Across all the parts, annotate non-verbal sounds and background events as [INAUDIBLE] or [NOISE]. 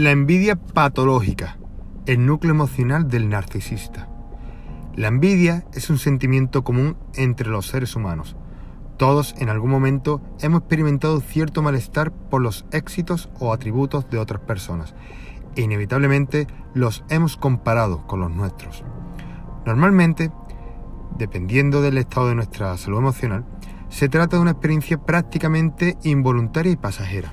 La envidia patológica, el núcleo emocional del narcisista. La envidia es un sentimiento común entre los seres humanos. Todos en algún momento hemos experimentado cierto malestar por los éxitos o atributos de otras personas e inevitablemente los hemos comparado con los nuestros. Normalmente, dependiendo del estado de nuestra salud emocional, se trata de una experiencia prácticamente involuntaria y pasajera.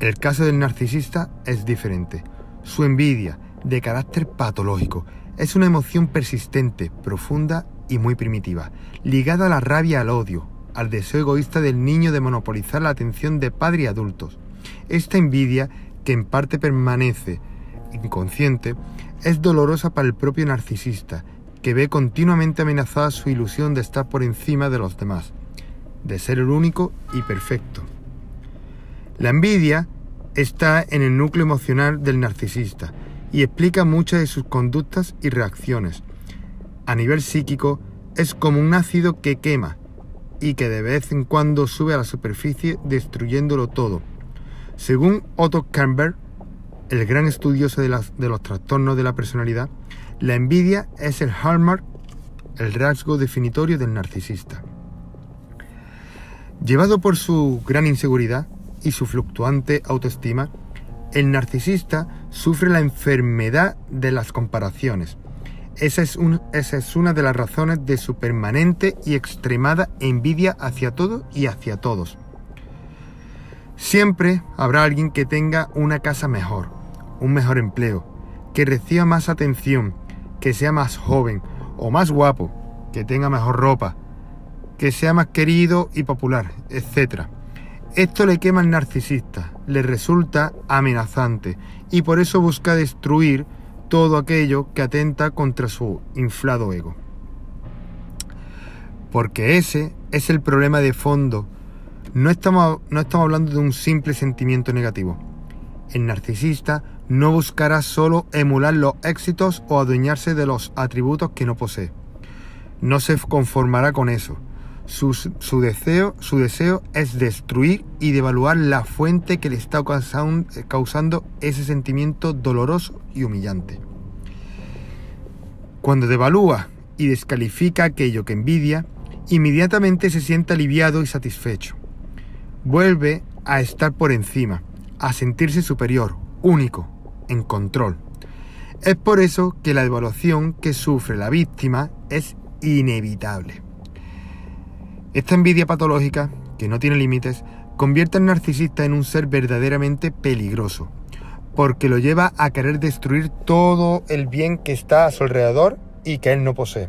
El caso del narcisista es diferente. Su envidia, de carácter patológico, es una emoción persistente, profunda y muy primitiva, ligada a la rabia al odio, al deseo egoísta del niño de monopolizar la atención de padres y adultos. Esta envidia, que en parte permanece inconsciente, es dolorosa para el propio narcisista, que ve continuamente amenazada su ilusión de estar por encima de los demás, de ser el único y perfecto. La envidia está en el núcleo emocional del narcisista y explica muchas de sus conductas y reacciones. A nivel psíquico, es como un ácido que quema y que de vez en cuando sube a la superficie destruyéndolo todo. Según Otto Kernberg, el gran estudioso de, de los trastornos de la personalidad, la envidia es el hallmark, el rasgo definitorio del narcisista. Llevado por su gran inseguridad, y su fluctuante autoestima, el narcisista sufre la enfermedad de las comparaciones. Esa es, una de las razones de su permanente y extremada envidia hacia todo y hacia todos. Siempre habrá alguien que tenga una casa mejor, un mejor empleo, que reciba más atención, que sea más joven o más guapo, que tenga mejor ropa, que sea más querido y popular, etc. Esto le quema al narcisista, le resulta amenazante y por eso busca destruir todo aquello que atenta contra su inflado ego. Porque ese es el problema de fondo. No estamos, no estamos hablando de un simple sentimiento negativo. El narcisista no buscará solo emular los éxitos o adueñarse de los atributos que no posee. No se conformará con eso su, deseo, su deseo es destruir y devaluar la fuente que le está causando ese sentimiento doloroso y humillante. Cuando devalúa y descalifica aquello que envidia, inmediatamente se siente aliviado y satisfecho. Vuelve a estar por encima, a sentirse superior, único, en control. Es por eso que la devaluación que sufre la víctima es inevitable. Esta envidia patológica, que no tiene límites, convierte al narcisista en un ser verdaderamente peligroso, porque lo lleva a querer destruir todo el bien que está a su alrededor y que él no posee.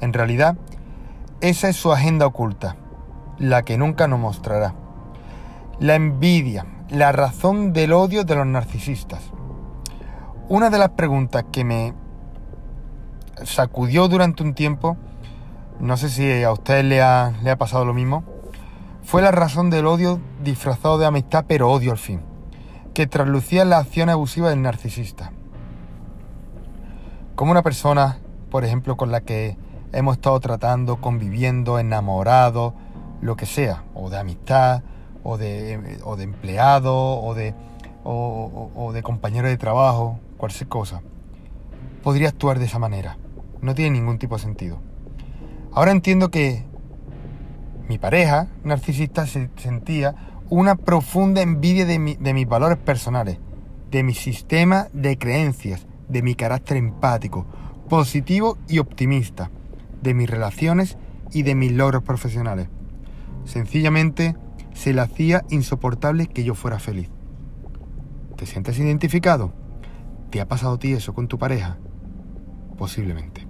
En realidad, esa es su agenda oculta, la que nunca nos mostrará. La envidia, la razón del odio de los narcisistas. Una de las preguntas que me sacudió durante un tiempo no sé si a usted le ha, le ha pasado lo mismo, fue la razón del odio disfrazado de amistad, pero odio al fin, que traslucía la acción abusiva del narcisista. Como una persona, por ejemplo, con la que hemos estado tratando, conviviendo, enamorado, lo que sea, o de amistad, o de, o de empleado, o de, o, o de compañero de trabajo, cualquier cosa, podría actuar de esa manera. No tiene ningún tipo de sentido. Ahora entiendo que mi pareja narcisista sentía una profunda envidia de, mis valores personales, de mi sistema de creencias, de mi carácter empático, positivo y optimista, de mis relaciones y de mis logros profesionales. Sencillamente se le hacía insoportable que yo fuera feliz. ¿Te sientes identificado? ¿Te ha pasado a ti eso con tu pareja? Posiblemente.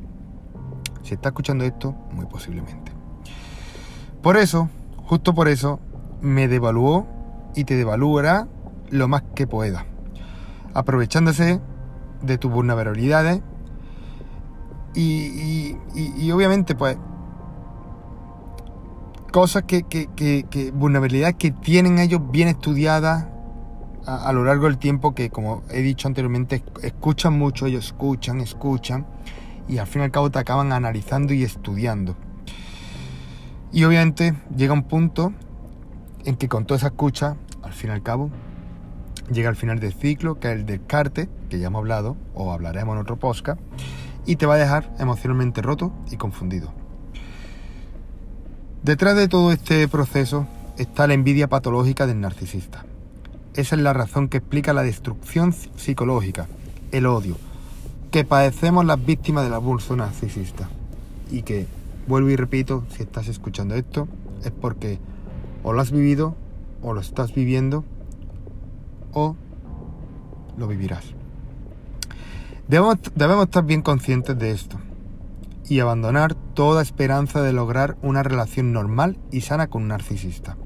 Si está escuchando esto, muy posiblemente. Por eso, justo por eso, me devaluó y te devaluará lo más que pueda. Aprovechándose de tus vulnerabilidades y, obviamente pues cosas que, que, vulnerabilidades que tienen ellos bien estudiadas a, a, lo largo del tiempo que como he dicho anteriormente escuchan mucho, ellos escuchan, escuchan y al fin y al cabo te acaban analizando y estudiando. Y obviamente llega un punto en que con toda esa escucha, al fin y al cabo, llega al final del ciclo, que es el descarte, que ya hemos hablado, o hablaremos en otro podcast, y te va a dejar emocionalmente roto y confundido. Detrás de todo este proceso está la envidia patológica del narcisista. Esa es la razón que explica la destrucción psicológica, el odio, que padecemos las víctimas del abuso narcisista. Y que, vuelvo y repito, si estás escuchando esto, es porque o lo has vivido, o lo estás viviendo, o lo vivirás. Debemos, debemos estar bien conscientes de esto y abandonar toda esperanza de lograr una relación normal y sana con un narcisista.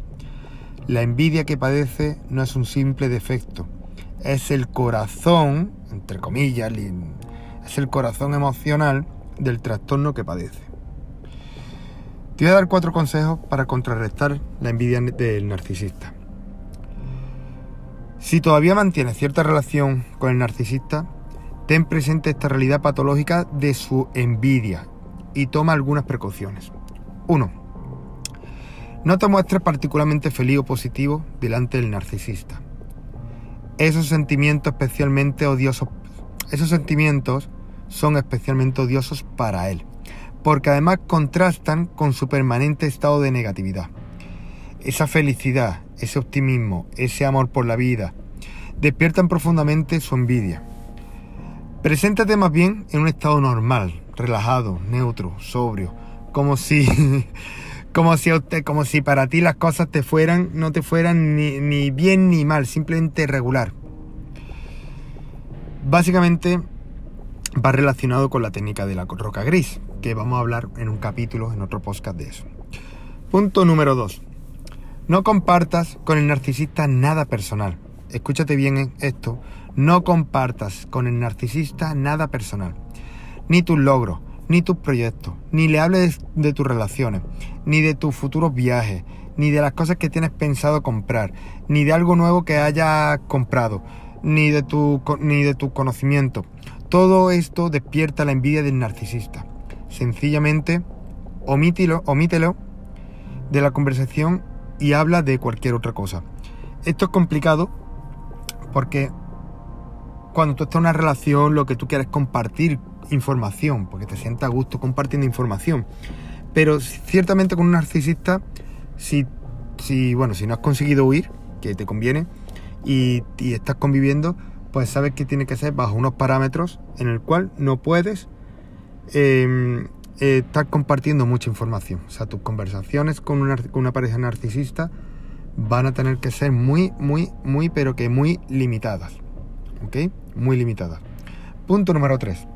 La envidia que padece no es un simple defecto, es el corazón, entre comillas, es el corazón emocional del trastorno que padece. Te voy a dar cuatro consejos para contrarrestar la envidia del narcisista. Si todavía mantienes cierta relación con el narcisista, ten presente esta realidad patológica de su envidia y toma algunas precauciones. 1. No te muestres particularmente feliz o positivo delante del narcisista. Esos sentimientos especialmente odiosos, esos sentimientos son especialmente odiosos para él porque además contrastan con su permanente estado de negatividad. Esa felicidad, ese optimismo, ese amor por la vida, despiertan profundamente su envidia. Preséntate más bien en un estado normal, relajado, neutro, sobrio, como si, [LAUGHS] como si, como si para ti las cosas te fueran, no te fueran ni, ni bien ni mal, simplemente regular. Básicamente va relacionado con la técnica de la roca gris, que vamos a hablar en un capítulo, en otro podcast de eso. Punto número 2. No compartas con el narcisista nada personal. Escúchate bien esto. No compartas con el narcisista nada personal. Ni tus logros, ni tus proyectos, ni le hables de tus relaciones, ni de tus futuros viajes, ni de las cosas que tienes pensado comprar, ni de algo nuevo que hayas comprado, ni de tu, ni de tu conocimiento. Todo esto despierta la envidia del narcisista sencillamente omítelo, omítelo de la conversación y habla de cualquier otra cosa. Esto es complicado porque cuando tú estás en una relación lo que tú quieres es compartir información, porque te sientas a gusto compartiendo información. Pero ciertamente con un narcisista, si, si, bueno, si no has conseguido huir, que te conviene, y, y estás conviviendo, pues sabes que tiene que ser bajo unos parámetros en el cual no puedes Em, eh, estar compartiendo mucha información. O sea, tus conversaciones con una, pareja narcisista van a tener que ser muy, muy, muy, pero que muy limitadas. ¿Ok? Muy limitadas. Punto número 3.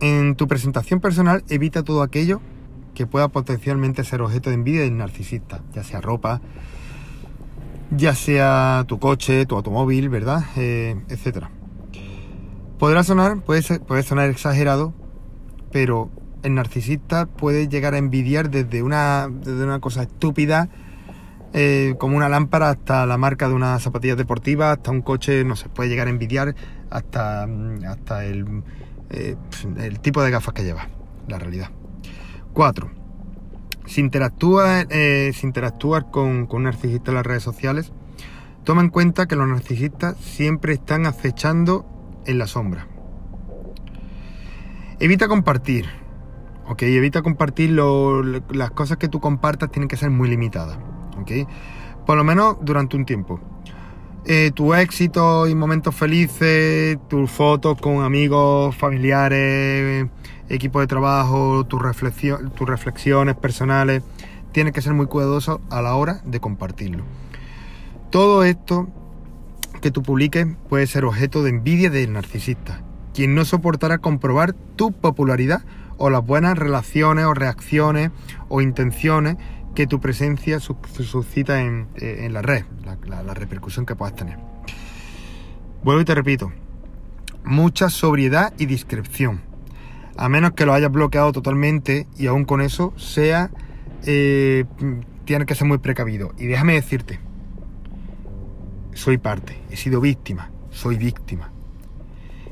En tu presentación personal evita todo aquello que pueda potencialmente ser objeto de envidia del narcisista, ya sea ropa, ya sea tu coche, tu automóvil, ¿verdad? Eh, etcétera. Podrá sonar, puede, puede sonar exagerado, pero el narcisista puede llegar a envidiar desde una, desde una cosa estúpida, eh, como una lámpara, hasta la marca de una zapatilla deportiva, hasta un coche, no se puede llegar a envidiar hasta, hasta el, eh, el tipo de gafas que lleva, la realidad. 4. Si interactúas eh, si con, con un narcisista en las redes sociales, toma en cuenta que los narcisistas siempre están acechando en la sombra. Evita compartir. Ok, evita compartir las cosas que tú compartas tienen que ser muy limitadas. Ok, por lo menos durante un tiempo. Eh, tu éxito y momentos felices, tus fotos con amigos, familiares, equipo de trabajo, tus reflexiones personales, tienes que ser muy cuidadoso a la hora de compartirlo. Todo esto que tú publiques puede ser objeto de envidia del narcisista, quien no soportará comprobar tu popularidad o las buenas relaciones o reacciones o intenciones que tu presencia suscita en, en la red, la, repercusión que puedas tener. Vuelvo y te repito, mucha sobriedad y discreción, a menos que lo hayas bloqueado totalmente y aún con eso sea, eh, tienes que ser muy precavido. Y déjame decirte, soy parte, he sido víctima, soy víctima.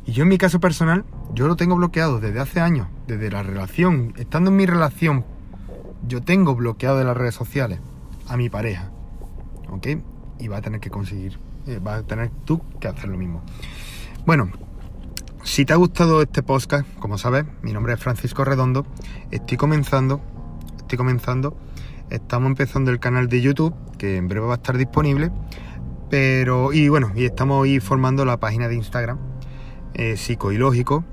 Y yo en mi caso personal, yo lo tengo bloqueado desde hace años, desde la relación, estando en mi relación, yo tengo bloqueado de las redes sociales a mi pareja, ¿ok? Y va a tener que conseguir eh, vas a tener tú que hacer lo mismo. Bueno, si te ha gustado este podcast, como sabes, mi nombre es Francisco Redondo, estoy comenzando, estoy comenzando, estamos empezando el canal de YouTube, que en breve va a estar disponible, pero, y bueno, y estamos ahí formando la página de Instagram, eh, psicoilógico.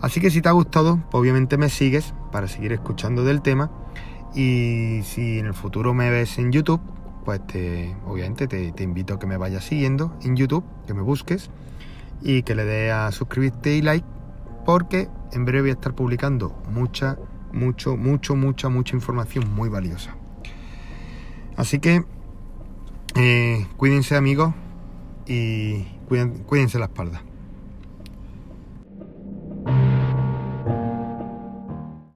Así que si te ha gustado, pues obviamente me sigues para seguir escuchando del tema. Y si en el futuro me ves en YouTube, pues te, obviamente te, te invito a que me vayas siguiendo en YouTube, que me busques y que le des a suscribirte y like, porque en breve voy a estar publicando mucha, mucho, mucho, mucha, mucha información muy valiosa. Así que eh, cuídense amigos y cuídense la espalda.